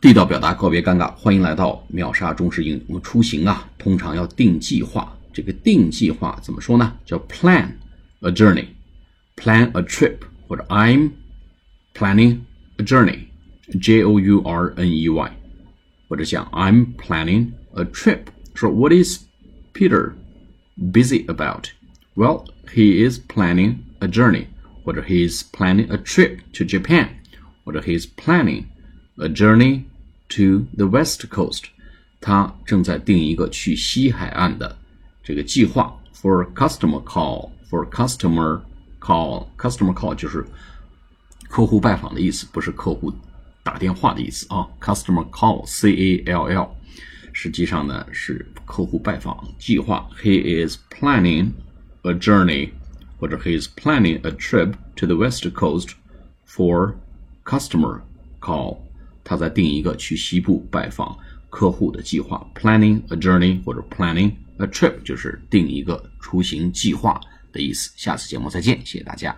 地道表达，告别尴尬。欢迎来到秒杀中式英语。我们出行啊，通常要定计划。这个定计划怎么说呢？叫 plan a journey，plan a trip，或者 I'm planning a journey，J O U R N E Y，或者像 I'm planning a trip。说 What is Peter busy about? Well, he is planning a journey，或者 He is planning a trip to Japan，或者 He is planning a journey to the West Coast。他正在定一个去西海岸的这个计划。For customer call，for customer call，customer call 就是客户拜访的意思，不是客户打电话的意思啊。Customer call，C A L L，实际上呢是客户拜访计划。He is planning a journey，或者 He is planning a trip to the West Coast for customer call。 他在定一个去西部拜访客户的计划。Planning a journey 或者 planning a trip 就是定一个出行计划的意思。下次节目再见，谢谢大家。